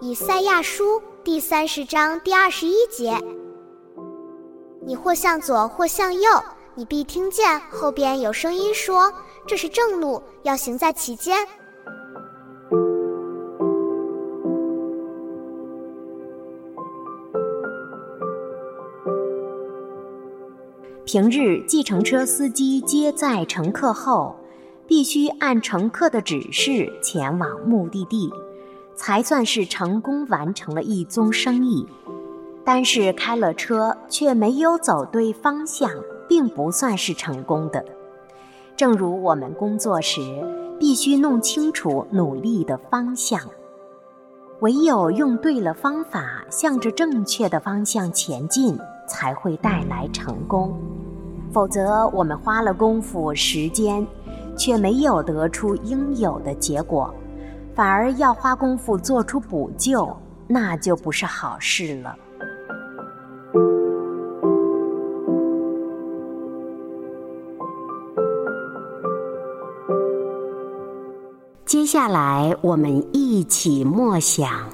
以赛亚书第三十章第二十一节：你或向左，或向右，你必听见后边有声音说：“这是正路，要行在其间。”平日计程车司机接载乘客后，必须按乘客的指示前往目的地。才算是成功完成了一宗生意，但是开了车却没有走对方向，并不算是成功的。正如我们工作时，必须弄清楚努力的方向，唯有用对了方法，向着正确的方向前进，才会带来成功。否则，我们花了功夫时间，却没有得出应有的结果。反而要花功夫做出补救，那就不是好事了。接下来，我们一起默想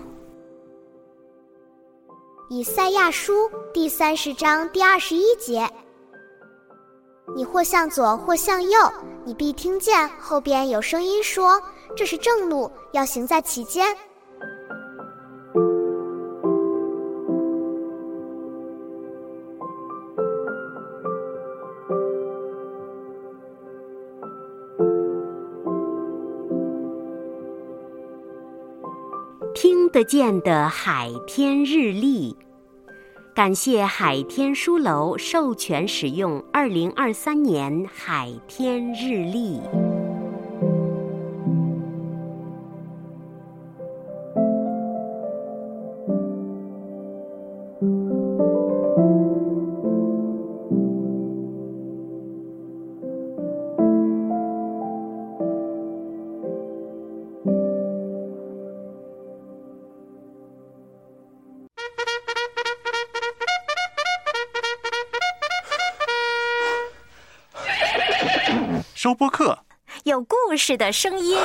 以赛亚书第三十章第二十一节：你或向左，或向右，你必听见后边有声音说。这是正路，要行在其间。听得见的海天日历，感谢海天书楼授权使用二零二三年海天日历。收播客，有故事的声音。